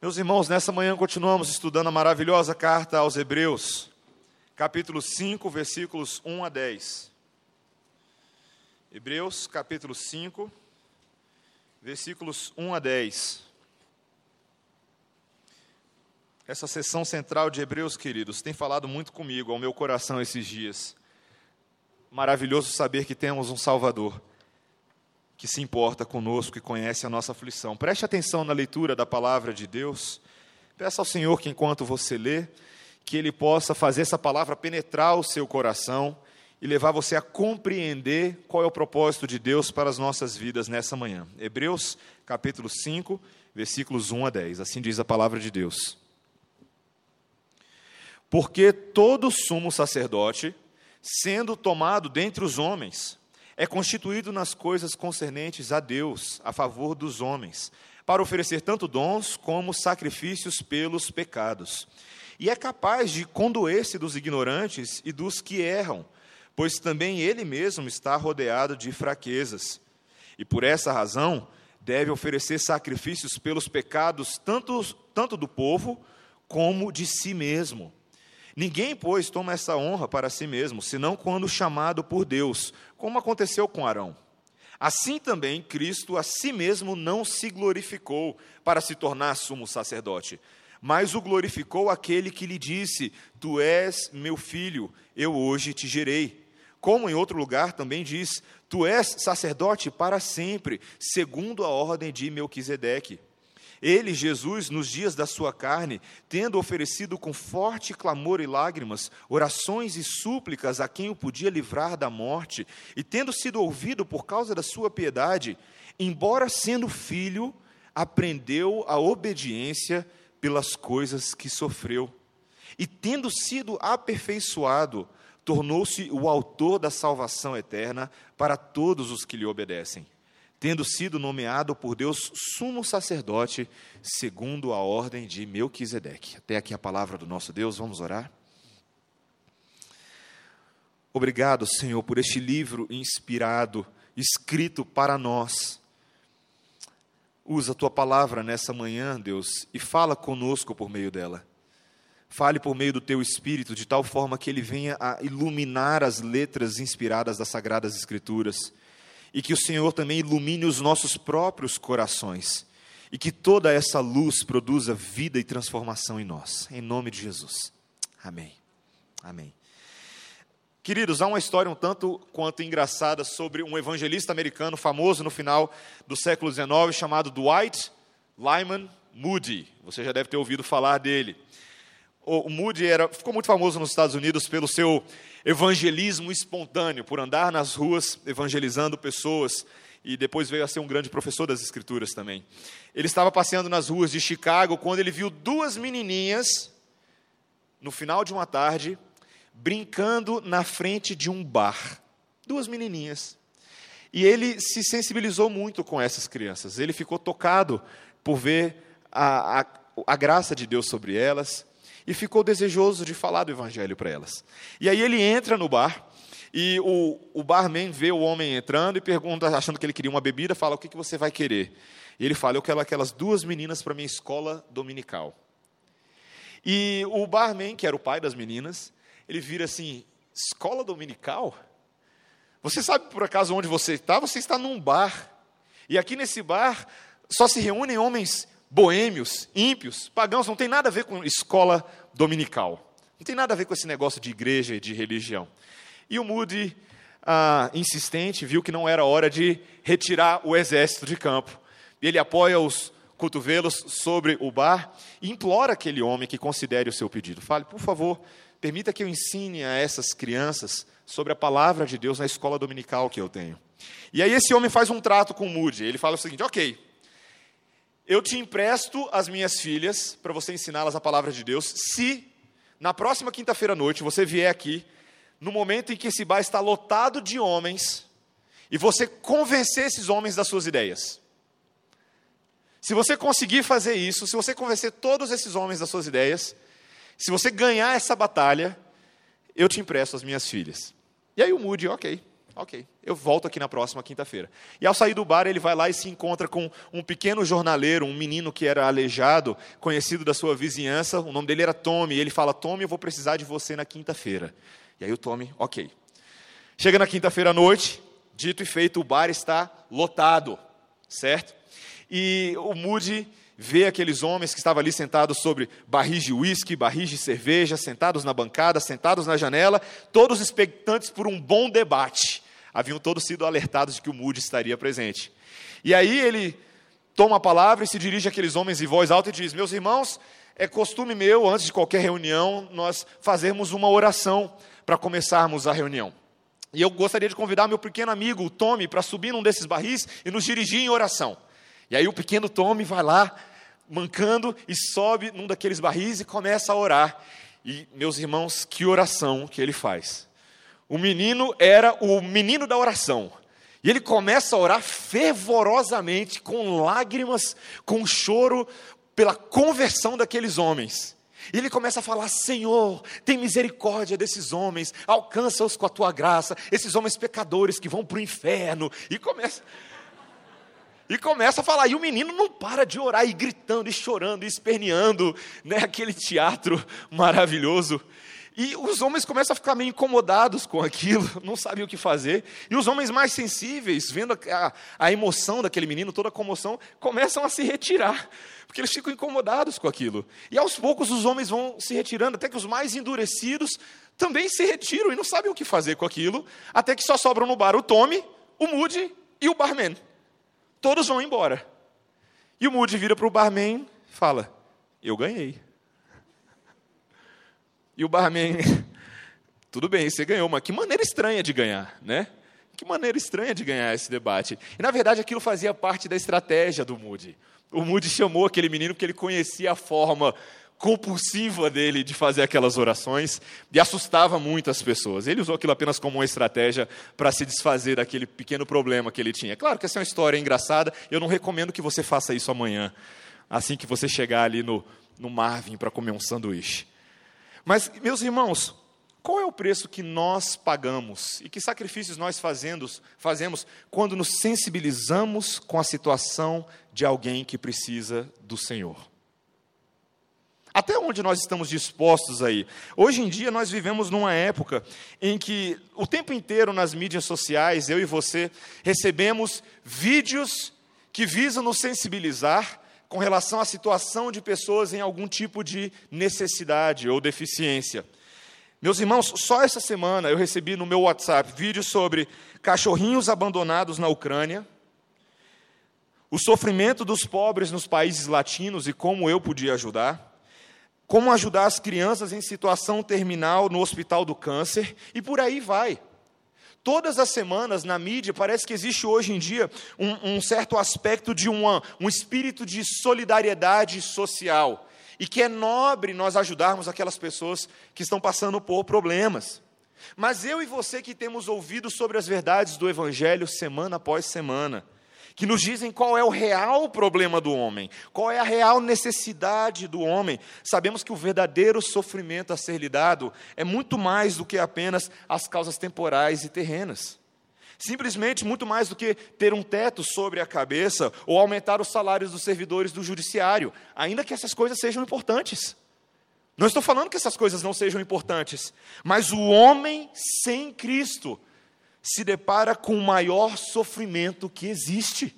Meus irmãos, nessa manhã continuamos estudando a maravilhosa carta aos Hebreus, capítulo 5, versículos 1 a 10. Hebreus, capítulo 5, versículos 1 a 10. Essa sessão central de Hebreus, queridos, tem falado muito comigo, ao meu coração esses dias. Maravilhoso saber que temos um Salvador que se importa conosco e conhece a nossa aflição. Preste atenção na leitura da palavra de Deus. Peça ao Senhor que, enquanto você lê, que Ele possa fazer essa palavra penetrar o seu coração e levar você a compreender qual é o propósito de Deus para as nossas vidas nessa manhã. Hebreus, capítulo 5, versículos 1 a 10. Assim diz a palavra de Deus. Porque todo sumo sacerdote, sendo tomado dentre os homens, é constituído nas coisas concernentes a Deus, a favor dos homens, para oferecer tanto dons como sacrifícios pelos pecados. E é capaz de condoer-se dos ignorantes e dos que erram, pois também ele mesmo está rodeado de fraquezas. E por essa razão, deve oferecer sacrifícios pelos pecados, tanto, tanto do povo como de si mesmo. Ninguém, pois, toma essa honra para si mesmo, senão quando chamado por Deus, como aconteceu com Arão. Assim também Cristo a si mesmo não se glorificou para se tornar sumo sacerdote, mas o glorificou aquele que lhe disse: Tu és meu filho, eu hoje te gerei. Como em outro lugar também diz: Tu és sacerdote para sempre, segundo a ordem de Melquisedeque. Ele, Jesus, nos dias da sua carne, tendo oferecido com forte clamor e lágrimas, orações e súplicas a quem o podia livrar da morte, e tendo sido ouvido por causa da sua piedade, embora sendo filho, aprendeu a obediência pelas coisas que sofreu. E tendo sido aperfeiçoado, tornou-se o autor da salvação eterna para todos os que lhe obedecem tendo sido nomeado por Deus sumo sacerdote, segundo a ordem de Melquisedeque. Até aqui a palavra do nosso Deus, vamos orar? Obrigado, Senhor, por este livro inspirado, escrito para nós. Usa a tua palavra nessa manhã, Deus, e fala conosco por meio dela. Fale por meio do teu espírito, de tal forma que ele venha a iluminar as letras inspiradas das sagradas escrituras e que o Senhor também ilumine os nossos próprios corações e que toda essa luz produza vida e transformação em nós. Em nome de Jesus. Amém. Amém. Queridos, há uma história um tanto quanto engraçada sobre um evangelista americano famoso no final do século XIX chamado Dwight Lyman Moody. Você já deve ter ouvido falar dele. O Moody era, ficou muito famoso nos Estados Unidos pelo seu evangelismo espontâneo, por andar nas ruas evangelizando pessoas, e depois veio a ser um grande professor das Escrituras também. Ele estava passeando nas ruas de Chicago quando ele viu duas menininhas, no final de uma tarde, brincando na frente de um bar. Duas menininhas. E ele se sensibilizou muito com essas crianças. Ele ficou tocado por ver a, a, a graça de Deus sobre elas, e ficou desejoso de falar do evangelho para elas. E aí ele entra no bar e o, o barman vê o homem entrando e pergunta, achando que ele queria uma bebida, fala: O que, que você vai querer? E ele fala: Eu quero aquelas duas meninas para minha escola dominical. E o barman, que era o pai das meninas, ele vira assim: Escola dominical? Você sabe por acaso onde você está? Você está num bar. E aqui nesse bar só se reúnem homens boêmios, ímpios, pagãos, não tem nada a ver com escola dominical. Não tem nada a ver com esse negócio de igreja e de religião. E o Moody, ah, insistente, viu que não era hora de retirar o exército de campo. Ele apoia os cotovelos sobre o bar e implora aquele homem que considere o seu pedido. Fale, por favor, permita que eu ensine a essas crianças sobre a palavra de Deus na escola dominical que eu tenho. E aí esse homem faz um trato com o Moody. Ele fala o seguinte: ok, eu te empresto as minhas filhas para você ensiná-las a palavra de Deus, se na próxima quinta-feira à noite você vier aqui, no momento em que esse bar está lotado de homens, e você convencer esses homens das suas ideias. Se você conseguir fazer isso, se você convencer todos esses homens das suas ideias, se você ganhar essa batalha, eu te empresto as minhas filhas. E aí o Moody, ok, Ok, eu volto aqui na próxima quinta-feira. E ao sair do bar, ele vai lá e se encontra com um pequeno jornaleiro, um menino que era aleijado, conhecido da sua vizinhança. O nome dele era Tommy. E ele fala: Tommy, eu vou precisar de você na quinta-feira. E aí o Tommy, ok. Chega na quinta-feira à noite, dito e feito, o bar está lotado, certo? E o Moody vê aqueles homens que estavam ali sentados sobre barris de uísque, barris de cerveja, sentados na bancada, sentados na janela, todos expectantes por um bom debate. Haviam todos sido alertados de que o Moody estaria presente. E aí ele toma a palavra e se dirige àqueles homens em voz alta e diz: Meus irmãos, é costume meu, antes de qualquer reunião, nós fazermos uma oração para começarmos a reunião. E eu gostaria de convidar meu pequeno amigo, o Tommy, para subir num desses barris e nos dirigir em oração. E aí o pequeno Tommy vai lá, mancando, e sobe num daqueles barris e começa a orar. E, meus irmãos, que oração que ele faz. O menino era o menino da oração. E ele começa a orar fervorosamente, com lágrimas, com choro, pela conversão daqueles homens. E ele começa a falar: Senhor, tem misericórdia desses homens, alcança-os com a tua graça, esses homens pecadores que vão para o inferno. E começa. E começa a falar, e o menino não para de orar, e gritando, e chorando, e esperneando, né, aquele teatro maravilhoso. E os homens começam a ficar meio incomodados com aquilo, não sabem o que fazer. E os homens mais sensíveis, vendo a, a, emoção daquele menino, toda a comoção, começam a se retirar, porque eles ficam incomodados com aquilo. E aos poucos os homens vão se retirando, até que os mais endurecidos também se retiram e não sabem o que fazer com aquilo, até que só sobram no bar o Tommy, o Moody e o barman. Todos vão embora. E o Moody vira para o barman e fala: Eu ganhei. E o barman, tudo bem, você ganhou, mas que maneira estranha de ganhar, né? Que maneira estranha de ganhar esse debate. E na verdade aquilo fazia parte da estratégia do Moody. O Moody chamou aquele menino porque ele conhecia a forma compulsiva dele de fazer aquelas orações e assustava muito as pessoas. Ele usou aquilo apenas como uma estratégia para se desfazer daquele pequeno problema que ele tinha. Claro que essa é uma história engraçada, eu não recomendo que você faça isso amanhã, assim que você chegar ali no, no Marvin para comer um sanduíche. Mas, meus irmãos, qual é o preço que nós pagamos e que sacrifícios nós fazemos, fazemos quando nos sensibilizamos com a situação de alguém que precisa do Senhor? Até onde nós estamos dispostos aí? Hoje em dia nós vivemos numa época em que o tempo inteiro nas mídias sociais, eu e você, recebemos vídeos que visam nos sensibilizar com relação à situação de pessoas em algum tipo de necessidade ou deficiência. Meus irmãos, só essa semana eu recebi no meu WhatsApp vídeos sobre cachorrinhos abandonados na Ucrânia, o sofrimento dos pobres nos países latinos e como eu podia ajudar como ajudar as crianças em situação terminal no hospital do câncer, e por aí vai. Todas as semanas na mídia parece que existe hoje em dia um, um certo aspecto de um espírito de solidariedade social, e que é nobre nós ajudarmos aquelas pessoas que estão passando por problemas. Mas eu e você que temos ouvido sobre as verdades do Evangelho semana após semana, que nos dizem qual é o real problema do homem, qual é a real necessidade do homem. Sabemos que o verdadeiro sofrimento a ser lidado é muito mais do que apenas as causas temporais e terrenas. Simplesmente muito mais do que ter um teto sobre a cabeça ou aumentar os salários dos servidores do judiciário, ainda que essas coisas sejam importantes. Não estou falando que essas coisas não sejam importantes, mas o homem sem Cristo se depara com o maior sofrimento que existe: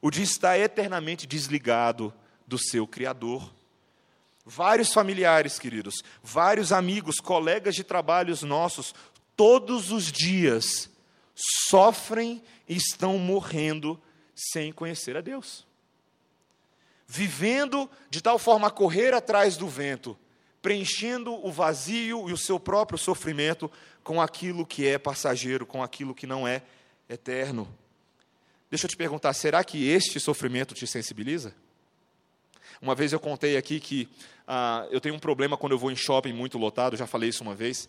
o de estar eternamente desligado do seu Criador. Vários familiares, queridos, vários amigos, colegas de trabalhos nossos, todos os dias sofrem e estão morrendo sem conhecer a Deus. Vivendo de tal forma a correr atrás do vento, preenchendo o vazio e o seu próprio sofrimento com aquilo que é passageiro, com aquilo que não é eterno. Deixa eu te perguntar, será que este sofrimento te sensibiliza? Uma vez eu contei aqui que ah, eu tenho um problema quando eu vou em shopping muito lotado, já falei isso uma vez,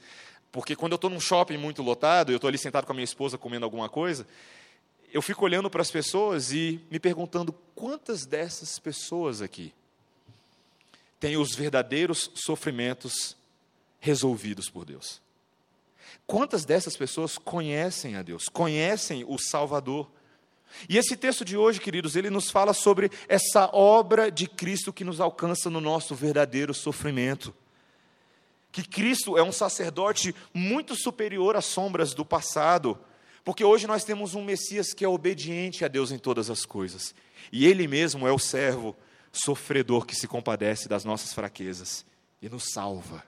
porque quando eu estou num shopping muito lotado, eu estou ali sentado com a minha esposa comendo alguma coisa, eu fico olhando para as pessoas e me perguntando quantas dessas pessoas aqui têm os verdadeiros sofrimentos resolvidos por Deus. Quantas dessas pessoas conhecem a Deus, conhecem o Salvador? E esse texto de hoje, queridos, ele nos fala sobre essa obra de Cristo que nos alcança no nosso verdadeiro sofrimento. Que Cristo é um sacerdote muito superior às sombras do passado, porque hoje nós temos um Messias que é obediente a Deus em todas as coisas, e Ele mesmo é o servo sofredor que se compadece das nossas fraquezas e nos salva.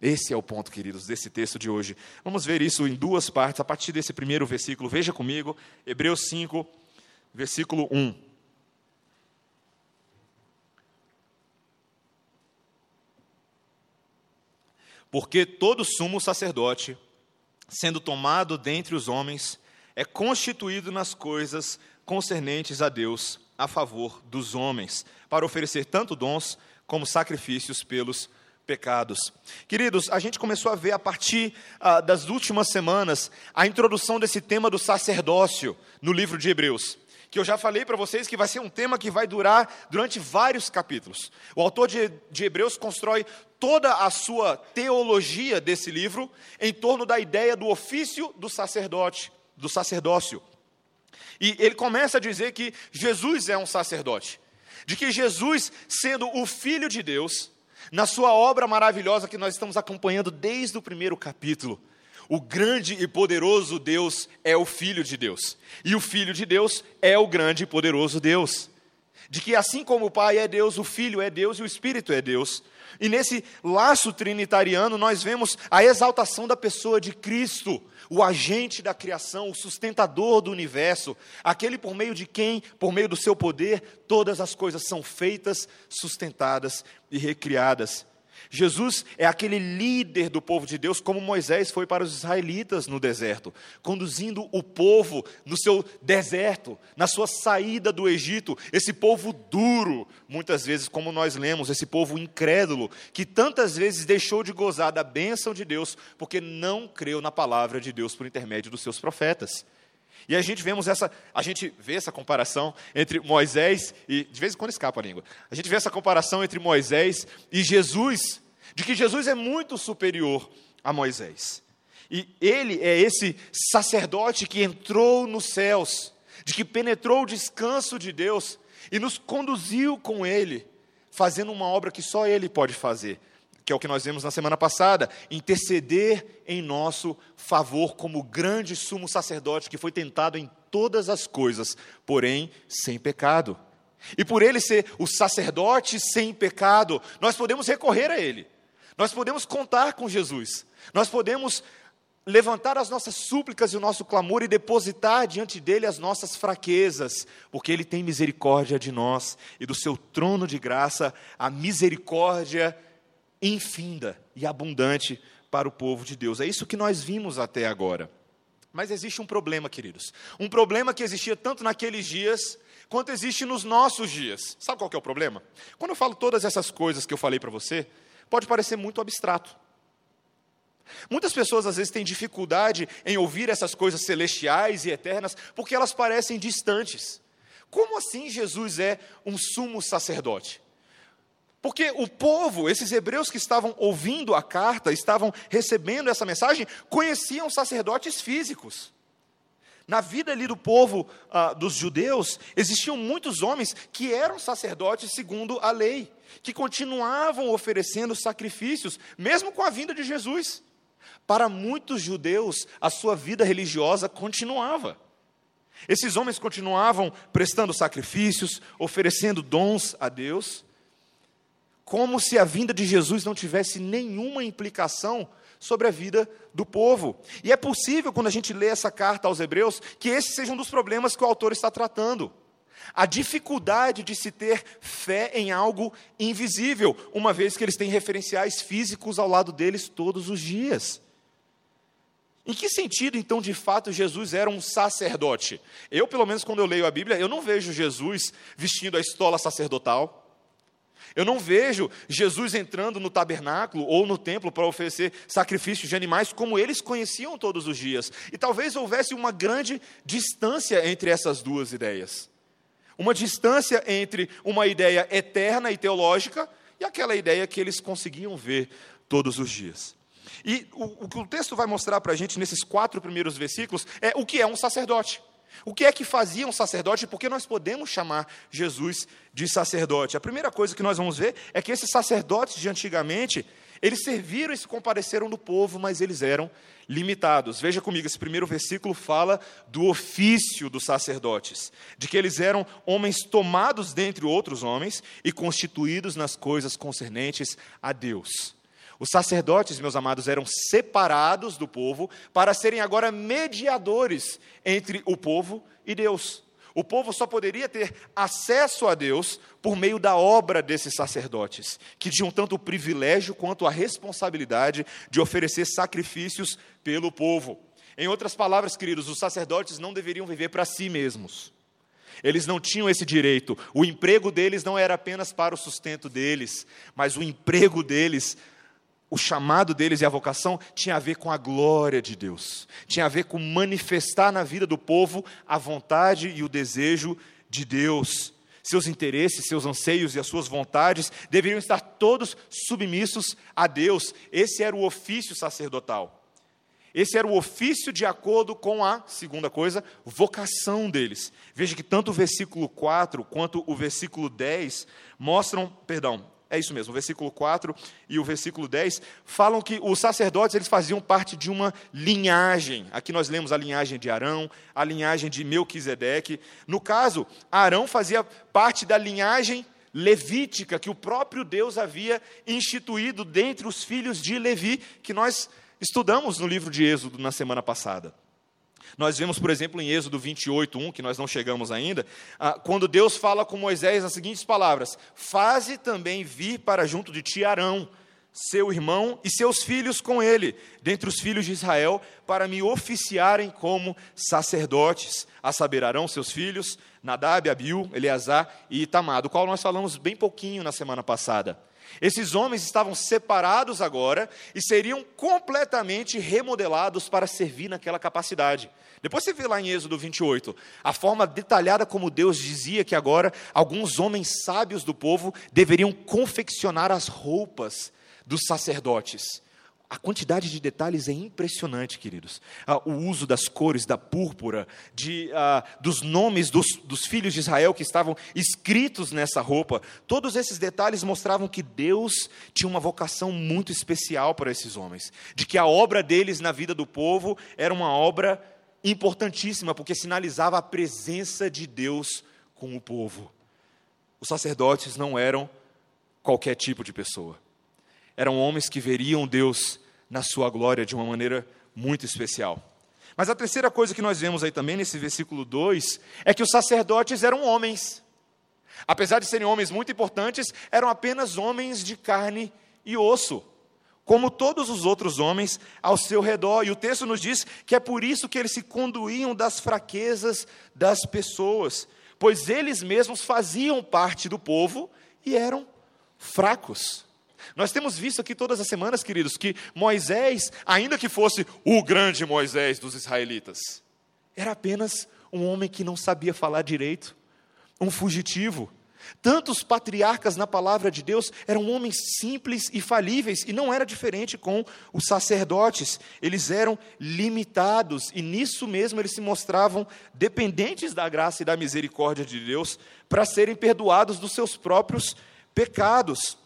Esse é o ponto, queridos, desse texto de hoje. Vamos ver isso em duas partes, a partir desse primeiro versículo. Veja comigo, Hebreus 5, versículo 1. Porque todo sumo sacerdote, sendo tomado dentre os homens, é constituído nas coisas concernentes a Deus, a favor dos homens, para oferecer tanto dons como sacrifícios pelos pecados. Queridos, a gente começou a ver a partir ah, das últimas semanas a introdução desse tema do sacerdócio no livro de Hebreus. Que eu já falei para vocês que vai ser um tema que vai durar durante vários capítulos. O autor de, de Hebreus constrói toda a sua teologia desse livro em torno da ideia do ofício do sacerdote, do sacerdócio. E ele começa a dizer que Jesus é um sacerdote, de que Jesus, sendo o Filho de Deus, na sua obra maravilhosa que nós estamos acompanhando desde o primeiro capítulo. O grande e poderoso Deus é o Filho de Deus, e o Filho de Deus é o grande e poderoso Deus. De que assim como o Pai é Deus, o Filho é Deus e o Espírito é Deus. E nesse laço trinitariano nós vemos a exaltação da pessoa de Cristo, o agente da criação, o sustentador do universo, aquele por meio de quem, por meio do seu poder, todas as coisas são feitas, sustentadas e recriadas. Jesus é aquele líder do povo de Deus, como Moisés foi para os israelitas no deserto, conduzindo o povo no seu deserto, na sua saída do Egito, esse povo duro, muitas vezes, como nós lemos, esse povo incrédulo, que tantas vezes deixou de gozar da bênção de Deus, porque não creu na palavra de Deus por intermédio dos seus profetas. E a gente vemos essa, a gente vê essa comparação entre Moisés e de vez em quando escapa a língua. A gente vê essa comparação entre Moisés e Jesus, de que Jesus é muito superior a Moisés. E ele é esse sacerdote que entrou nos céus, de que penetrou o descanso de Deus e nos conduziu com ele, fazendo uma obra que só ele pode fazer, que é o que nós vimos na semana passada, interceder em nosso favor como grande sumo sacerdote que foi tentado em todas as coisas, porém sem pecado. E por ele ser o sacerdote sem pecado, nós podemos recorrer a ele. Nós podemos contar com Jesus. Nós podemos levantar as nossas súplicas e o nosso clamor e depositar diante dele as nossas fraquezas, porque ele tem misericórdia de nós e do seu trono de graça a misericórdia infinda e abundante para o povo de Deus. É isso que nós vimos até agora. Mas existe um problema, queridos. Um problema que existia tanto naqueles dias quanto existe nos nossos dias. Sabe qual é o problema? Quando eu falo todas essas coisas que eu falei para você, pode parecer muito abstrato. Muitas pessoas às vezes têm dificuldade em ouvir essas coisas celestiais e eternas porque elas parecem distantes. Como assim Jesus é um sumo sacerdote? Porque o povo, esses hebreus que estavam ouvindo a carta, estavam recebendo essa mensagem, conheciam sacerdotes físicos. Na vida ali do povo ah, dos judeus, existiam muitos homens que eram sacerdotes segundo a lei, que continuavam oferecendo sacrifícios, mesmo com a vinda de Jesus. Para muitos judeus, a sua vida religiosa continuava. Esses homens continuavam prestando sacrifícios, oferecendo dons a Deus, como se a vinda de Jesus não tivesse nenhuma implicação sobre a vida do povo. E é possível, quando a gente lê essa carta aos Hebreus, que esse seja um dos problemas que o autor está tratando. A dificuldade de se ter fé em algo invisível, uma vez que eles têm referenciais físicos ao lado deles todos os dias. Em que sentido, então, de fato, Jesus era um sacerdote? Eu, pelo menos, quando eu leio a Bíblia, eu não vejo Jesus vestindo a estola sacerdotal. Eu não vejo Jesus entrando no tabernáculo ou no templo para oferecer sacrifícios de animais como eles conheciam todos os dias. E talvez houvesse uma grande distância entre essas duas ideias. Uma distância entre uma ideia eterna e teológica e aquela ideia que eles conseguiam ver todos os dias. E o, o que o texto vai mostrar para a gente nesses quatro primeiros versículos é o que é um sacerdote. O que é que fazia um sacerdote e por que nós podemos chamar Jesus de sacerdote? A primeira coisa que nós vamos ver é que esses sacerdotes de antigamente, eles serviram e se compareceram do povo, mas eles eram limitados. Veja comigo, esse primeiro versículo fala do ofício dos sacerdotes, de que eles eram homens tomados dentre outros homens e constituídos nas coisas concernentes a Deus. Os sacerdotes, meus amados, eram separados do povo para serem agora mediadores entre o povo e Deus. O povo só poderia ter acesso a Deus por meio da obra desses sacerdotes, que tinham tanto o privilégio quanto a responsabilidade de oferecer sacrifícios pelo povo. Em outras palavras, queridos, os sacerdotes não deveriam viver para si mesmos. Eles não tinham esse direito. O emprego deles não era apenas para o sustento deles, mas o emprego deles o chamado deles e a vocação tinha a ver com a glória de Deus, tinha a ver com manifestar na vida do povo a vontade e o desejo de Deus. Seus interesses, seus anseios e as suas vontades deveriam estar todos submissos a Deus. Esse era o ofício sacerdotal. Esse era o ofício de acordo com a, segunda coisa, vocação deles. Veja que tanto o versículo 4 quanto o versículo 10 mostram, perdão, é isso mesmo, o versículo 4 e o versículo 10 falam que os sacerdotes eles faziam parte de uma linhagem. Aqui nós lemos a linhagem de Arão, a linhagem de Melquisedeque. No caso, Arão fazia parte da linhagem levítica que o próprio Deus havia instituído dentre os filhos de Levi, que nós estudamos no livro de Êxodo na semana passada. Nós vemos, por exemplo, em Êxodo 28, 1, que nós não chegamos ainda, ah, quando Deus fala com Moisés as seguintes palavras: Faze também vir para junto de ti Arão, seu irmão e seus filhos com ele, dentre os filhos de Israel, para me oficiarem como sacerdotes, a saber, Arão, seus filhos, Nadab, Abiú, Eleazar e Itamar, do qual nós falamos bem pouquinho na semana passada. Esses homens estavam separados agora e seriam completamente remodelados para servir naquela capacidade. Depois você vê lá em Êxodo 28, a forma detalhada como Deus dizia que agora alguns homens sábios do povo deveriam confeccionar as roupas dos sacerdotes. A quantidade de detalhes é impressionante, queridos. Ah, o uso das cores, da púrpura, de, ah, dos nomes dos, dos filhos de Israel que estavam escritos nessa roupa. Todos esses detalhes mostravam que Deus tinha uma vocação muito especial para esses homens. De que a obra deles na vida do povo era uma obra importantíssima, porque sinalizava a presença de Deus com o povo. Os sacerdotes não eram qualquer tipo de pessoa eram homens que veriam Deus na sua glória de uma maneira muito especial. Mas a terceira coisa que nós vemos aí também nesse versículo 2 é que os sacerdotes eram homens. Apesar de serem homens muito importantes, eram apenas homens de carne e osso, como todos os outros homens ao seu redor. E o texto nos diz que é por isso que eles se conduíam das fraquezas das pessoas, pois eles mesmos faziam parte do povo e eram fracos. Nós temos visto aqui todas as semanas, queridos, que Moisés, ainda que fosse o grande Moisés dos israelitas, era apenas um homem que não sabia falar direito, um fugitivo. Tantos patriarcas na palavra de Deus eram homens simples e falíveis, e não era diferente com os sacerdotes. Eles eram limitados, e nisso mesmo eles se mostravam dependentes da graça e da misericórdia de Deus para serem perdoados dos seus próprios pecados.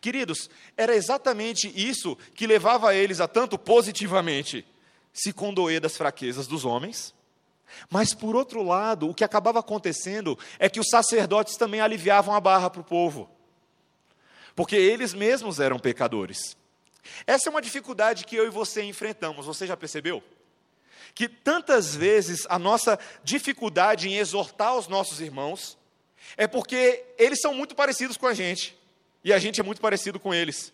Queridos, era exatamente isso que levava eles a tanto positivamente se condoer das fraquezas dos homens. Mas, por outro lado, o que acabava acontecendo é que os sacerdotes também aliviavam a barra para o povo, porque eles mesmos eram pecadores. Essa é uma dificuldade que eu e você enfrentamos, você já percebeu? Que tantas vezes a nossa dificuldade em exortar os nossos irmãos é porque eles são muito parecidos com a gente. E a gente é muito parecido com eles.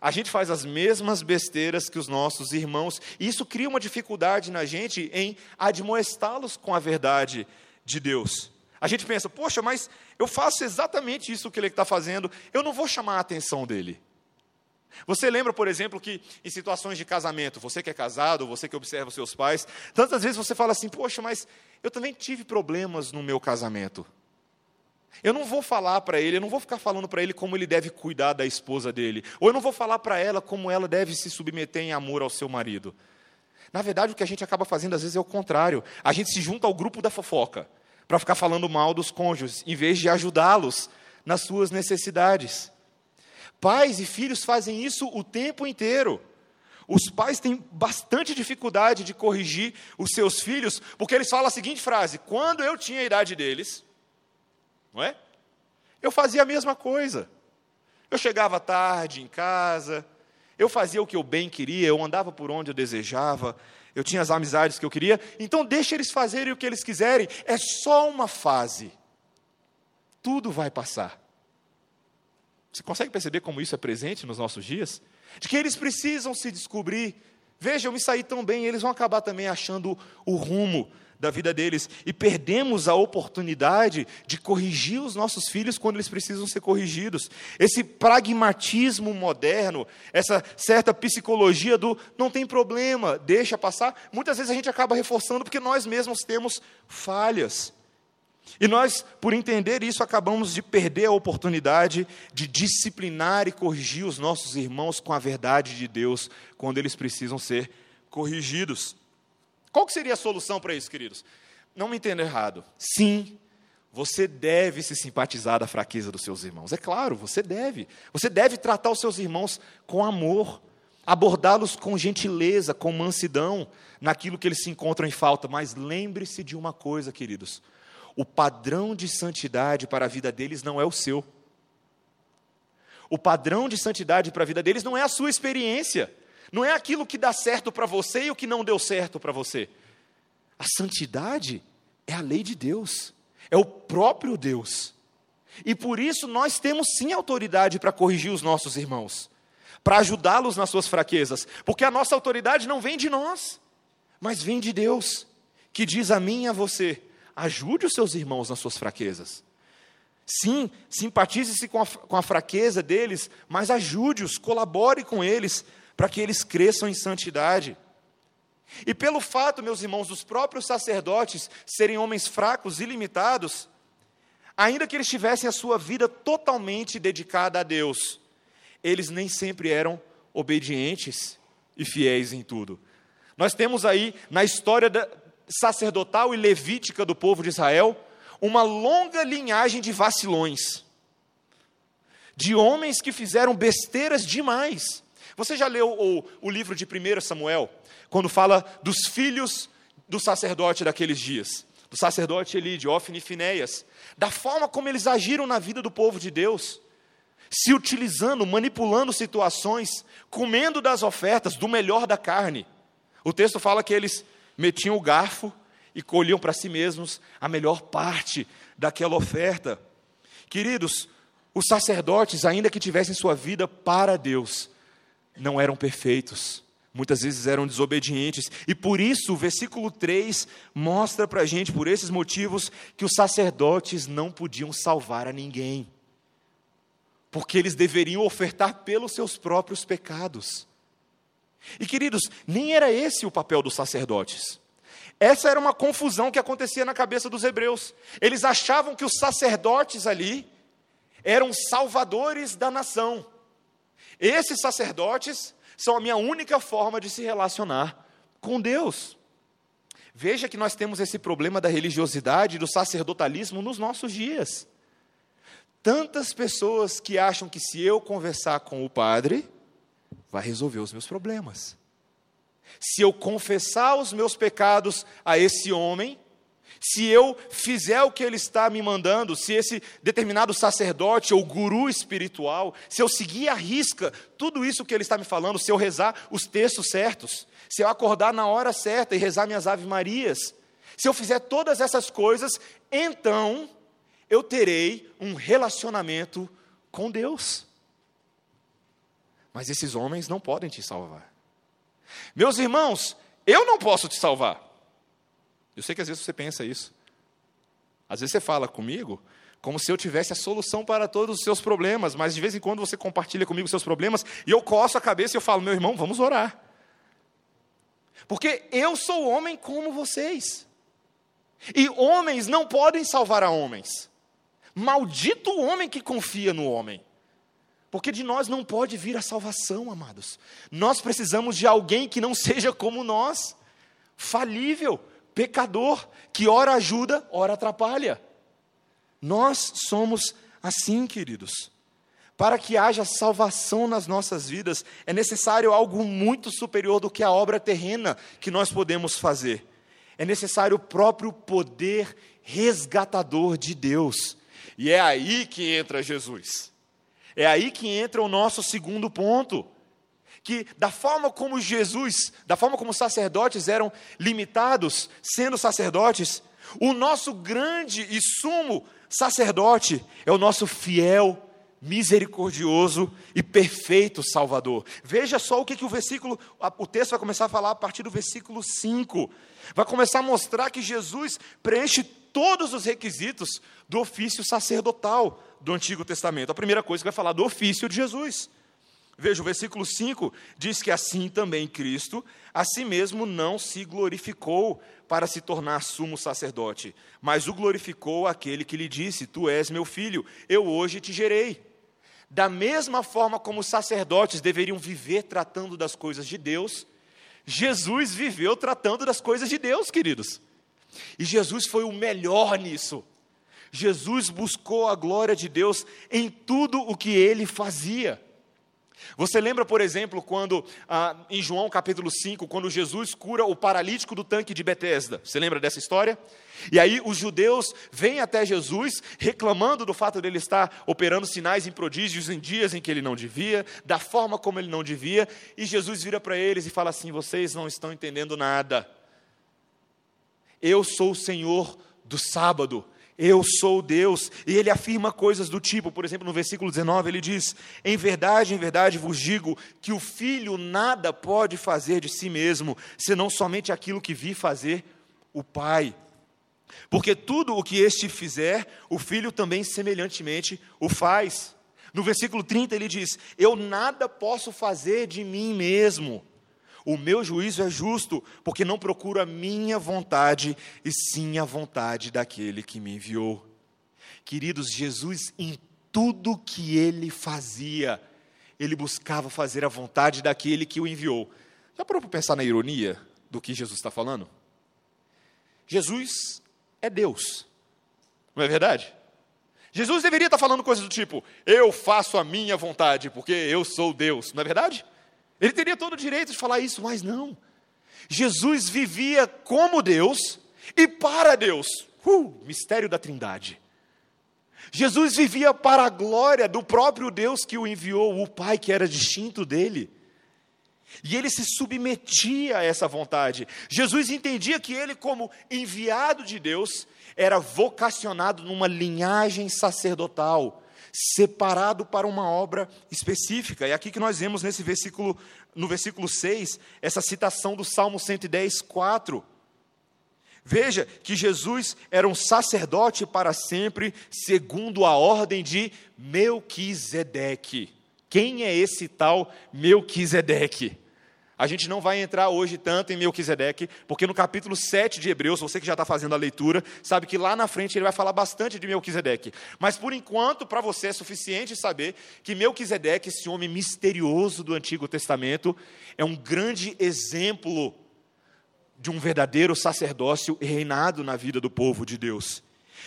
A gente faz as mesmas besteiras que os nossos irmãos, e isso cria uma dificuldade na gente em admoestá-los com a verdade de Deus. A gente pensa, poxa, mas eu faço exatamente isso que ele está fazendo, eu não vou chamar a atenção dele. Você lembra, por exemplo, que em situações de casamento, você que é casado, você que observa os seus pais, tantas vezes você fala assim, poxa, mas eu também tive problemas no meu casamento. Eu não vou falar para ele, eu não vou ficar falando para ele como ele deve cuidar da esposa dele, ou eu não vou falar para ela como ela deve se submeter em amor ao seu marido. Na verdade, o que a gente acaba fazendo às vezes é o contrário. A gente se junta ao grupo da fofoca para ficar falando mal dos cônjuges, em vez de ajudá-los nas suas necessidades. Pais e filhos fazem isso o tempo inteiro. Os pais têm bastante dificuldade de corrigir os seus filhos, porque eles falam a seguinte frase: quando eu tinha a idade deles, não é? Eu fazia a mesma coisa. Eu chegava tarde em casa, eu fazia o que eu bem queria, eu andava por onde eu desejava, eu tinha as amizades que eu queria, então deixa eles fazerem o que eles quiserem, é só uma fase. Tudo vai passar. Você consegue perceber como isso é presente nos nossos dias? De que eles precisam se descobrir. Veja, eu me saí tão bem, eles vão acabar também achando o rumo da vida deles e perdemos a oportunidade de corrigir os nossos filhos quando eles precisam ser corrigidos. Esse pragmatismo moderno, essa certa psicologia do não tem problema, deixa passar, muitas vezes a gente acaba reforçando porque nós mesmos temos falhas. E nós, por entender isso, acabamos de perder a oportunidade de disciplinar e corrigir os nossos irmãos com a verdade de Deus quando eles precisam ser corrigidos. Qual que seria a solução para isso, queridos? Não me entenda errado. Sim, você deve se simpatizar da fraqueza dos seus irmãos. É claro, você deve. Você deve tratar os seus irmãos com amor, abordá-los com gentileza, com mansidão, naquilo que eles se encontram em falta. Mas lembre-se de uma coisa, queridos: o padrão de santidade para a vida deles não é o seu. O padrão de santidade para a vida deles não é a sua experiência. Não é aquilo que dá certo para você e o que não deu certo para você. A santidade é a lei de Deus, é o próprio Deus. E por isso nós temos sim autoridade para corrigir os nossos irmãos, para ajudá-los nas suas fraquezas, porque a nossa autoridade não vem de nós, mas vem de Deus, que diz a mim e a você: ajude os seus irmãos nas suas fraquezas. Sim, simpatize-se com, com a fraqueza deles, mas ajude-os, colabore com eles, para que eles cresçam em santidade. E pelo fato, meus irmãos, dos próprios sacerdotes serem homens fracos e limitados, ainda que eles tivessem a sua vida totalmente dedicada a Deus, eles nem sempre eram obedientes e fiéis em tudo. Nós temos aí, na história sacerdotal e levítica do povo de Israel, uma longa linhagem de vacilões, de homens que fizeram besteiras demais você já leu o, o livro de 1 Samuel, quando fala dos filhos do sacerdote daqueles dias? Do sacerdote Eli, de Ofni e Finéias, da forma como eles agiram na vida do povo de Deus, se utilizando, manipulando situações, comendo das ofertas, do melhor da carne. O texto fala que eles metiam o garfo e colhiam para si mesmos a melhor parte daquela oferta. Queridos, os sacerdotes, ainda que tivessem sua vida para Deus, não eram perfeitos, muitas vezes eram desobedientes, e por isso o versículo 3 mostra para a gente, por esses motivos, que os sacerdotes não podiam salvar a ninguém, porque eles deveriam ofertar pelos seus próprios pecados. E queridos, nem era esse o papel dos sacerdotes. Essa era uma confusão que acontecia na cabeça dos hebreus. Eles achavam que os sacerdotes ali eram salvadores da nação. Esses sacerdotes são a minha única forma de se relacionar com Deus. Veja que nós temos esse problema da religiosidade do sacerdotalismo nos nossos dias. Tantas pessoas que acham que se eu conversar com o padre, vai resolver os meus problemas. Se eu confessar os meus pecados a esse homem, se eu fizer o que ele está me mandando, se esse determinado sacerdote ou guru espiritual, se eu seguir a risca tudo isso que ele está me falando, se eu rezar os textos certos, se eu acordar na hora certa e rezar minhas Ave Marias, se eu fizer todas essas coisas, então eu terei um relacionamento com Deus. Mas esses homens não podem te salvar. Meus irmãos, eu não posso te salvar. Eu sei que às vezes você pensa isso. Às vezes você fala comigo como se eu tivesse a solução para todos os seus problemas, mas de vez em quando você compartilha comigo os seus problemas e eu coço a cabeça e eu falo, meu irmão, vamos orar. Porque eu sou homem como vocês. E homens não podem salvar a homens. Maldito o homem que confia no homem. Porque de nós não pode vir a salvação, amados. Nós precisamos de alguém que não seja como nós, falível, pecador, que ora ajuda, ora atrapalha. Nós somos assim, queridos. Para que haja salvação nas nossas vidas, é necessário algo muito superior do que a obra terrena que nós podemos fazer. É necessário o próprio poder resgatador de Deus. E é aí que entra Jesus. É aí que entra o nosso segundo ponto. Que da forma como Jesus, da forma como os sacerdotes eram limitados, sendo sacerdotes, o nosso grande e sumo sacerdote é o nosso fiel, misericordioso e perfeito Salvador. Veja só o que, que o versículo, o texto vai começar a falar a partir do versículo 5. Vai começar a mostrar que Jesus preenche todos os requisitos do ofício sacerdotal do Antigo Testamento. A primeira coisa que vai falar do ofício de Jesus. Veja, o versículo 5 diz que assim também Cristo, a si mesmo não se glorificou para se tornar sumo sacerdote, mas o glorificou aquele que lhe disse: Tu és meu filho, eu hoje te gerei. Da mesma forma como os sacerdotes deveriam viver tratando das coisas de Deus, Jesus viveu tratando das coisas de Deus, queridos. E Jesus foi o melhor nisso. Jesus buscou a glória de Deus em tudo o que ele fazia. Você lembra, por exemplo, quando ah, em João capítulo 5, quando Jesus cura o paralítico do tanque de Betesda? Você lembra dessa história? E aí os judeus vêm até Jesus reclamando do fato dele estar operando sinais e prodígios em dias em que ele não devia, da forma como ele não devia, e Jesus vira para eles e fala assim: "Vocês não estão entendendo nada. Eu sou o Senhor do sábado. Eu sou Deus. E ele afirma coisas do tipo, por exemplo, no versículo 19, ele diz: Em verdade, em verdade vos digo que o filho nada pode fazer de si mesmo, senão somente aquilo que vi fazer o Pai. Porque tudo o que este fizer, o filho também semelhantemente o faz. No versículo 30 ele diz: Eu nada posso fazer de mim mesmo. O meu juízo é justo, porque não procuro a minha vontade, e sim a vontade daquele que me enviou. Queridos, Jesus, em tudo que ele fazia, ele buscava fazer a vontade daquele que o enviou. Já parou para pensar na ironia do que Jesus está falando? Jesus é Deus, não é verdade? Jesus deveria estar falando coisas do tipo: eu faço a minha vontade, porque eu sou Deus, não é verdade? Ele teria todo o direito de falar isso, mas não. Jesus vivia como Deus e para Deus. Uh, mistério da Trindade. Jesus vivia para a glória do próprio Deus que o enviou, o Pai que era distinto dele. E ele se submetia a essa vontade. Jesus entendia que ele, como enviado de Deus, era vocacionado numa linhagem sacerdotal separado para uma obra específica. É aqui que nós vemos nesse versículo, no versículo 6, essa citação do Salmo 110, 4. Veja que Jesus era um sacerdote para sempre, segundo a ordem de Melquisedeque. Quem é esse tal Melquisedeque? A gente não vai entrar hoje tanto em Melquisedeque, porque no capítulo 7 de Hebreus, você que já está fazendo a leitura, sabe que lá na frente ele vai falar bastante de Melquisedeque. Mas por enquanto, para você é suficiente saber que Melquisedeque, esse homem misterioso do Antigo Testamento, é um grande exemplo de um verdadeiro sacerdócio reinado na vida do povo de Deus.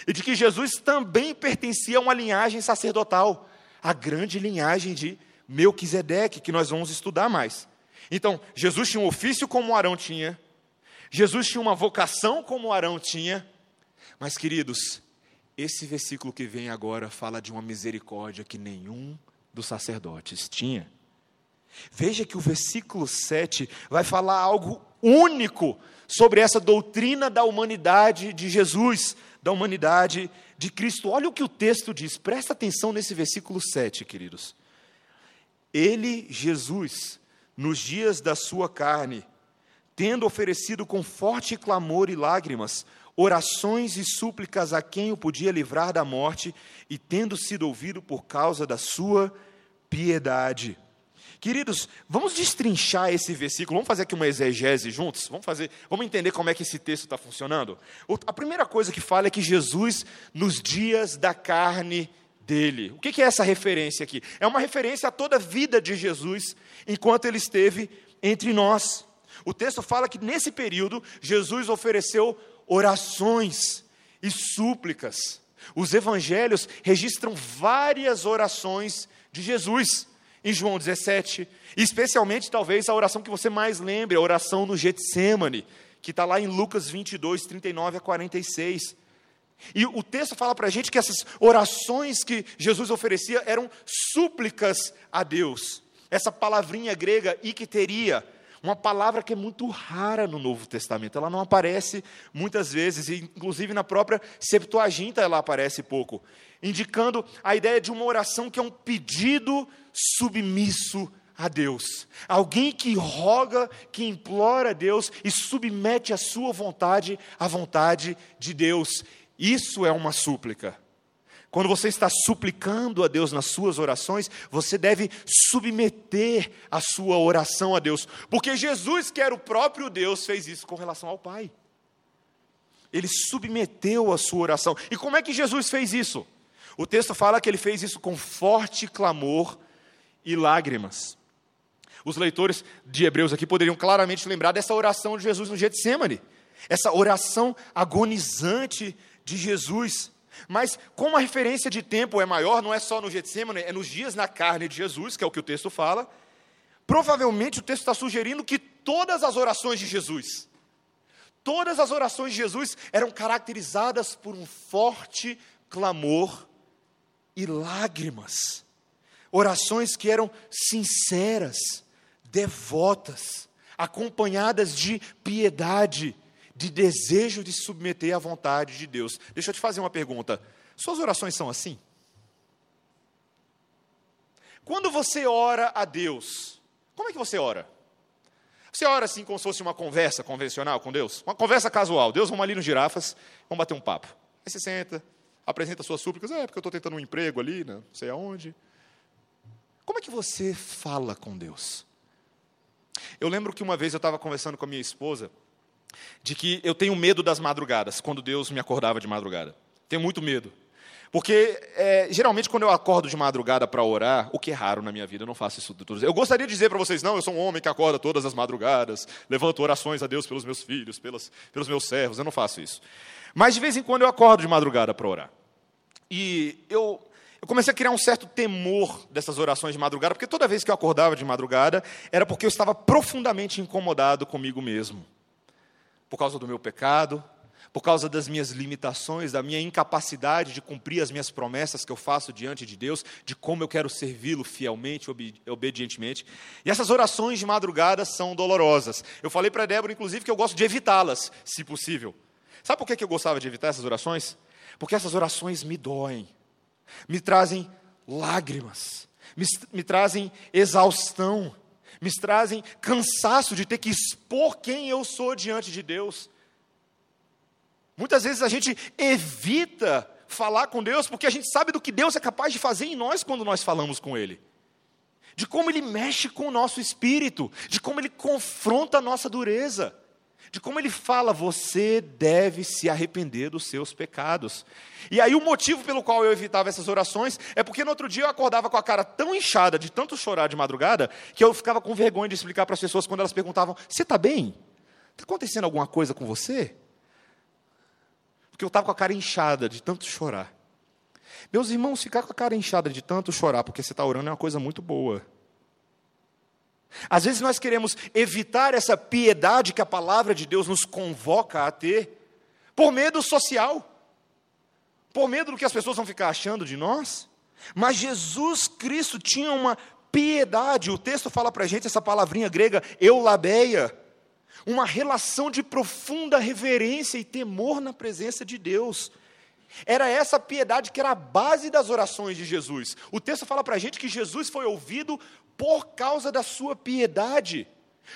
E de que Jesus também pertencia a uma linhagem sacerdotal, a grande linhagem de Melquisedeque, que nós vamos estudar mais. Então, Jesus tinha um ofício como Arão tinha, Jesus tinha uma vocação como Arão tinha, mas queridos, esse versículo que vem agora fala de uma misericórdia que nenhum dos sacerdotes tinha. Veja que o versículo 7 vai falar algo único sobre essa doutrina da humanidade de Jesus, da humanidade de Cristo. Olha o que o texto diz, presta atenção nesse versículo 7, queridos. Ele, Jesus, nos dias da sua carne, tendo oferecido com forte clamor e lágrimas, orações e súplicas a quem o podia livrar da morte, e tendo sido ouvido por causa da sua piedade. Queridos, vamos destrinchar esse versículo, vamos fazer aqui uma exegese juntos? Vamos fazer, vamos entender como é que esse texto está funcionando? A primeira coisa que fala é que Jesus, nos dias da carne dele. O que é essa referência aqui? É uma referência a toda a vida de Jesus enquanto ele esteve entre nós. O texto fala que nesse período Jesus ofereceu orações e súplicas. Os evangelhos registram várias orações de Jesus em João 17, especialmente talvez a oração que você mais lembre, a oração no Getsemane, que está lá em Lucas 22, 39 a 46. E o texto fala para a gente que essas orações que Jesus oferecia eram súplicas a Deus. Essa palavrinha grega, ikteria, uma palavra que é muito rara no Novo Testamento. Ela não aparece muitas vezes, inclusive na própria Septuaginta ela aparece pouco, indicando a ideia de uma oração que é um pedido submisso a Deus. Alguém que roga, que implora a Deus e submete a sua vontade à vontade de Deus. Isso é uma súplica. Quando você está suplicando a Deus nas suas orações, você deve submeter a sua oração a Deus, porque Jesus, que era o próprio Deus, fez isso com relação ao Pai. Ele submeteu a sua oração. E como é que Jesus fez isso? O texto fala que ele fez isso com forte clamor e lágrimas. Os leitores de Hebreus aqui poderiam claramente lembrar dessa oração de Jesus no Getsemane, essa oração agonizante de Jesus. Mas como a referência de tempo é maior, não é só no Getsemane, é nos dias na carne de Jesus, que é o que o texto fala. Provavelmente o texto está sugerindo que todas as orações de Jesus, todas as orações de Jesus eram caracterizadas por um forte clamor e lágrimas. Orações que eram sinceras, devotas, acompanhadas de piedade de desejo de submeter à vontade de Deus. Deixa eu te fazer uma pergunta: suas orações são assim? Quando você ora a Deus, como é que você ora? Você ora assim como se fosse uma conversa convencional com Deus? Uma conversa casual. Deus, vamos ali nos girafas, vamos bater um papo. Aí você senta, apresenta suas súplicas, é porque eu estou tentando um emprego ali, né? não sei aonde. Como é que você fala com Deus? Eu lembro que uma vez eu estava conversando com a minha esposa, de que eu tenho medo das madrugadas, quando Deus me acordava de madrugada. Tenho muito medo. Porque, é, geralmente, quando eu acordo de madrugada para orar, o que é raro na minha vida, eu não faço isso tudo. Eu gostaria de dizer para vocês, não, eu sou um homem que acorda todas as madrugadas, levanto orações a Deus pelos meus filhos, pelas, pelos meus servos, eu não faço isso. Mas, de vez em quando, eu acordo de madrugada para orar. E eu, eu comecei a criar um certo temor dessas orações de madrugada, porque toda vez que eu acordava de madrugada, era porque eu estava profundamente incomodado comigo mesmo por causa do meu pecado, por causa das minhas limitações, da minha incapacidade de cumprir as minhas promessas que eu faço diante de Deus, de como eu quero servi-lo fielmente, obedientemente. E essas orações de madrugada são dolorosas. Eu falei para Débora, inclusive, que eu gosto de evitá-las, se possível. Sabe por que eu gostava de evitar essas orações? Porque essas orações me doem, me trazem lágrimas, me, me trazem exaustão me trazem cansaço de ter que expor quem eu sou diante de Deus. Muitas vezes a gente evita falar com Deus porque a gente sabe do que Deus é capaz de fazer em nós quando nós falamos com Ele. De como Ele mexe com o nosso espírito, de como Ele confronta a nossa dureza de como ele fala, você deve se arrepender dos seus pecados. E aí o motivo pelo qual eu evitava essas orações é porque no outro dia eu acordava com a cara tão inchada de tanto chorar de madrugada, que eu ficava com vergonha de explicar para as pessoas quando elas perguntavam: Você está bem? Está acontecendo alguma coisa com você? Porque eu estava com a cara inchada de tanto chorar. Meus irmãos, ficar com a cara inchada de tanto chorar porque você está orando é uma coisa muito boa. Às vezes nós queremos evitar essa piedade que a palavra de Deus nos convoca a ter, por medo social, por medo do que as pessoas vão ficar achando de nós. Mas Jesus Cristo tinha uma piedade, o texto fala para a gente essa palavrinha grega, eulabeia, uma relação de profunda reverência e temor na presença de Deus. Era essa piedade que era a base das orações de Jesus. O texto fala para a gente que Jesus foi ouvido por causa da sua piedade,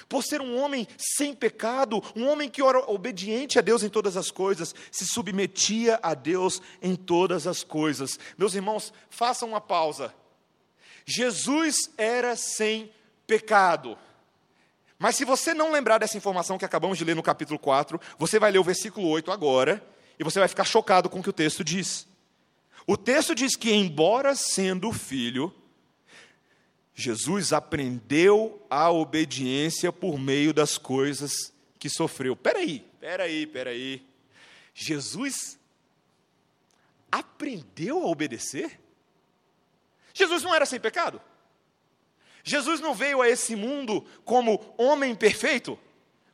por ser um homem sem pecado, um homem que era obediente a Deus em todas as coisas, se submetia a Deus em todas as coisas. Meus irmãos, façam uma pausa. Jesus era sem pecado. Mas se você não lembrar dessa informação que acabamos de ler no capítulo 4, você vai ler o versículo 8 agora, e você vai ficar chocado com o que o texto diz. O texto diz que, embora sendo filho, Jesus aprendeu a obediência por meio das coisas que sofreu. Peraí, peraí, peraí. Jesus aprendeu a obedecer? Jesus não era sem pecado? Jesus não veio a esse mundo como homem perfeito?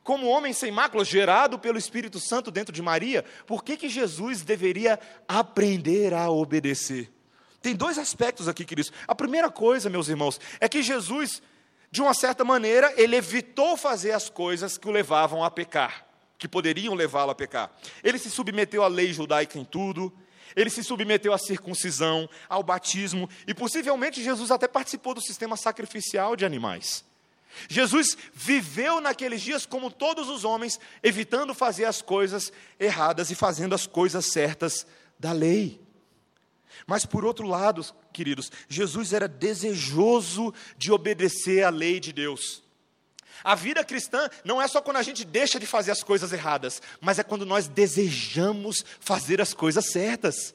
Como homem sem mácula, gerado pelo Espírito Santo dentro de Maria? Por que, que Jesus deveria aprender a obedecer? Tem dois aspectos aqui, queridos. A primeira coisa, meus irmãos, é que Jesus, de uma certa maneira, ele evitou fazer as coisas que o levavam a pecar, que poderiam levá-lo a pecar. Ele se submeteu à lei judaica em tudo, ele se submeteu à circuncisão, ao batismo, e possivelmente Jesus até participou do sistema sacrificial de animais. Jesus viveu naqueles dias como todos os homens, evitando fazer as coisas erradas e fazendo as coisas certas da lei. Mas por outro lado, queridos, Jesus era desejoso de obedecer à lei de Deus. A vida cristã não é só quando a gente deixa de fazer as coisas erradas, mas é quando nós desejamos fazer as coisas certas.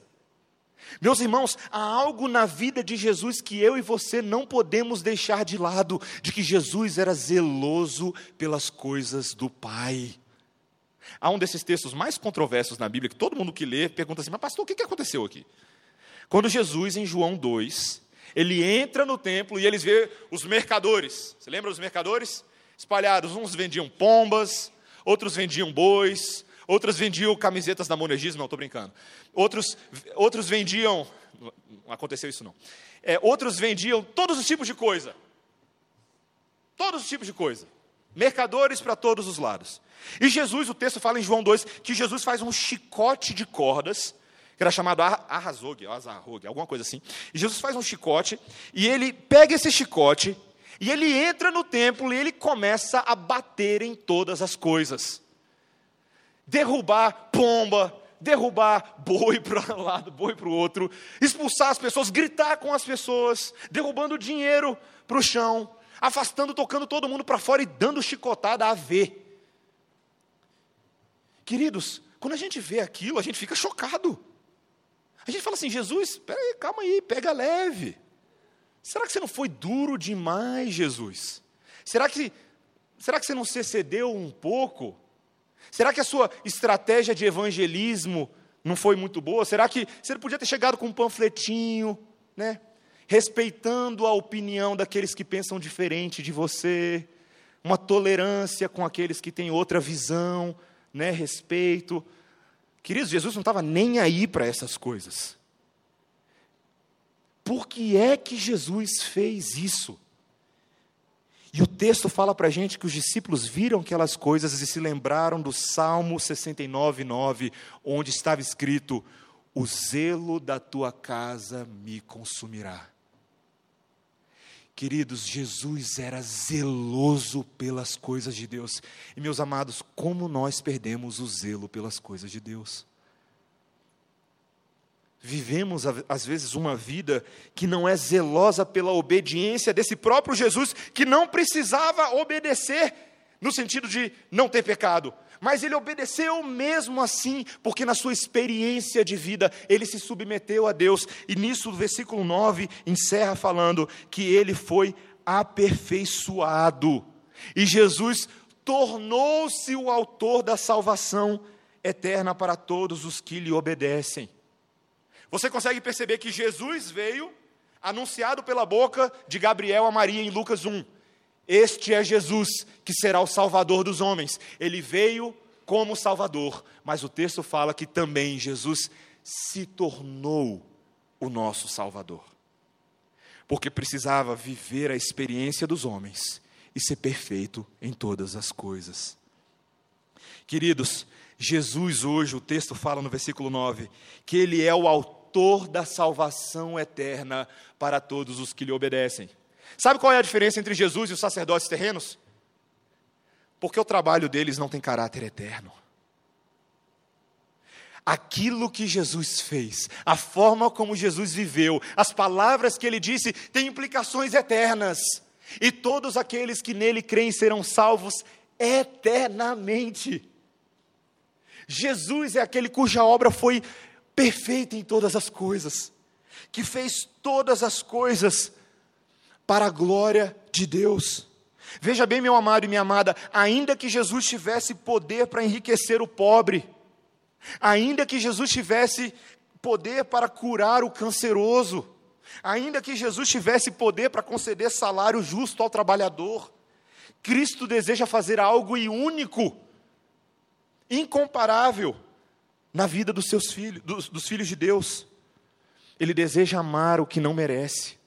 Meus irmãos, há algo na vida de Jesus que eu e você não podemos deixar de lado, de que Jesus era zeloso pelas coisas do Pai. Há um desses textos mais controversos na Bíblia, que todo mundo que lê pergunta assim, mas pastor, o que aconteceu aqui? Quando Jesus, em João 2, ele entra no templo e eles vê os mercadores. Você lembra dos mercadores? espalhados. Uns vendiam pombas, outros vendiam bois, outros vendiam camisetas da Monegismo, não estou brincando. Outros, outros vendiam, não aconteceu isso não. É, outros vendiam todos os tipos de coisa. Todos os tipos de coisa. Mercadores para todos os lados. E Jesus, o texto fala em João 2, que Jesus faz um chicote de cordas, que era chamado arrazog, azarrog, alguma coisa assim. E Jesus faz um chicote, e ele pega esse chicote e ele entra no templo e ele começa a bater em todas as coisas. Derrubar pomba, derrubar boi para um lado, boi para o outro, expulsar as pessoas, gritar com as pessoas, derrubando dinheiro para o chão, afastando, tocando todo mundo para fora e dando chicotada a ver. Queridos, quando a gente vê aquilo, a gente fica chocado. A gente fala assim: Jesus, peraí, calma aí, pega leve. Será que você não foi duro demais, Jesus? Será que, será que você não se excedeu um pouco? Será que a sua estratégia de evangelismo não foi muito boa? Será que você podia ter chegado com um panfletinho, né? respeitando a opinião daqueles que pensam diferente de você, uma tolerância com aqueles que têm outra visão, né? respeito. Queridos, Jesus não estava nem aí para essas coisas. Por que é que Jesus fez isso? E o texto fala para a gente que os discípulos viram aquelas coisas e se lembraram do Salmo 69, 9, onde estava escrito: O zelo da tua casa me consumirá. Queridos, Jesus era zeloso pelas coisas de Deus. E, meus amados, como nós perdemos o zelo pelas coisas de Deus? Vivemos às vezes uma vida que não é zelosa pela obediência desse próprio Jesus, que não precisava obedecer no sentido de não ter pecado, mas ele obedeceu mesmo assim, porque na sua experiência de vida ele se submeteu a Deus, e nisso o versículo 9 encerra falando que ele foi aperfeiçoado, e Jesus tornou-se o autor da salvação eterna para todos os que lhe obedecem. Você consegue perceber que Jesus veio anunciado pela boca de Gabriel a Maria em Lucas 1. Este é Jesus que será o Salvador dos homens. Ele veio como Salvador, mas o texto fala que também Jesus se tornou o nosso Salvador. Porque precisava viver a experiência dos homens e ser perfeito em todas as coisas. Queridos, Jesus hoje, o texto fala no versículo 9, que ele é o autor autor da salvação eterna para todos os que lhe obedecem. Sabe qual é a diferença entre Jesus e os sacerdotes terrenos? Porque o trabalho deles não tem caráter eterno. Aquilo que Jesus fez, a forma como Jesus viveu, as palavras que ele disse, têm implicações eternas. e todos aqueles que nele creem serão salvos eternamente. Jesus é aquele cuja obra foi perfeita em todas as coisas, que fez todas as coisas para a glória de Deus. Veja bem, meu amado e minha amada, ainda que Jesus tivesse poder para enriquecer o pobre, ainda que Jesus tivesse poder para curar o canceroso, ainda que Jesus tivesse poder para conceder salário justo ao trabalhador, Cristo deseja fazer algo único, incomparável, na vida dos seus filhos, dos, dos filhos de Deus. Ele deseja amar o que não merece.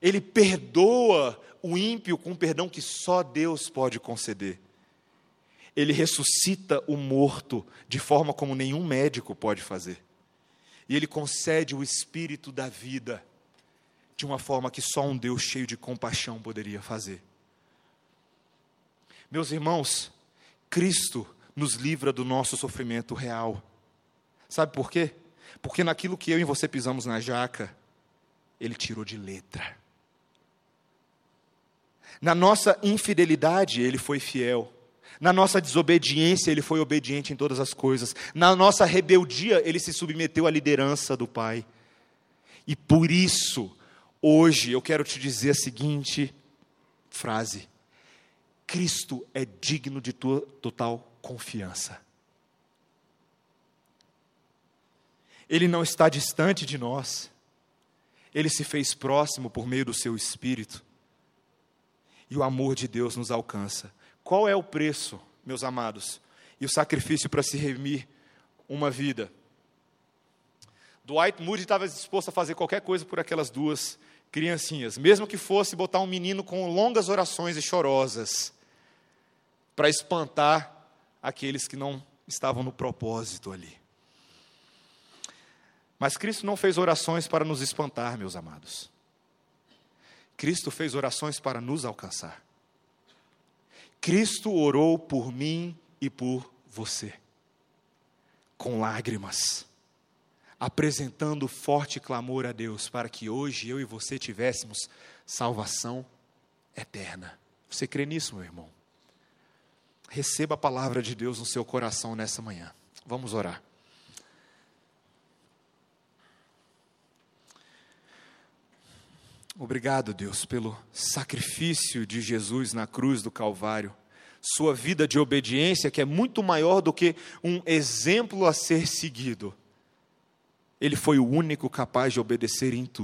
Ele perdoa o ímpio com um perdão que só Deus pode conceder. Ele ressuscita o morto de forma como nenhum médico pode fazer. E ele concede o espírito da vida de uma forma que só um Deus cheio de compaixão poderia fazer. Meus irmãos, Cristo nos livra do nosso sofrimento real. Sabe por quê? Porque naquilo que eu e você pisamos na jaca, Ele tirou de letra. Na nossa infidelidade, Ele foi fiel. Na nossa desobediência, Ele foi obediente em todas as coisas. Na nossa rebeldia, Ele se submeteu à liderança do Pai. E por isso, hoje, eu quero te dizer a seguinte frase: Cristo é digno de tua total confiança. Ele não está distante de nós, ele se fez próximo por meio do seu Espírito, e o amor de Deus nos alcança. Qual é o preço, meus amados, e o sacrifício para se remir uma vida? Dwight Moody estava disposto a fazer qualquer coisa por aquelas duas criancinhas, mesmo que fosse botar um menino com longas orações e chorosas, para espantar aqueles que não estavam no propósito ali. Mas Cristo não fez orações para nos espantar, meus amados. Cristo fez orações para nos alcançar. Cristo orou por mim e por você, com lágrimas, apresentando forte clamor a Deus para que hoje eu e você tivéssemos salvação eterna. Você crê nisso, meu irmão? Receba a palavra de Deus no seu coração nessa manhã. Vamos orar. Obrigado, Deus, pelo sacrifício de Jesus na cruz do Calvário. Sua vida de obediência, que é muito maior do que um exemplo a ser seguido. Ele foi o único capaz de obedecer em tudo.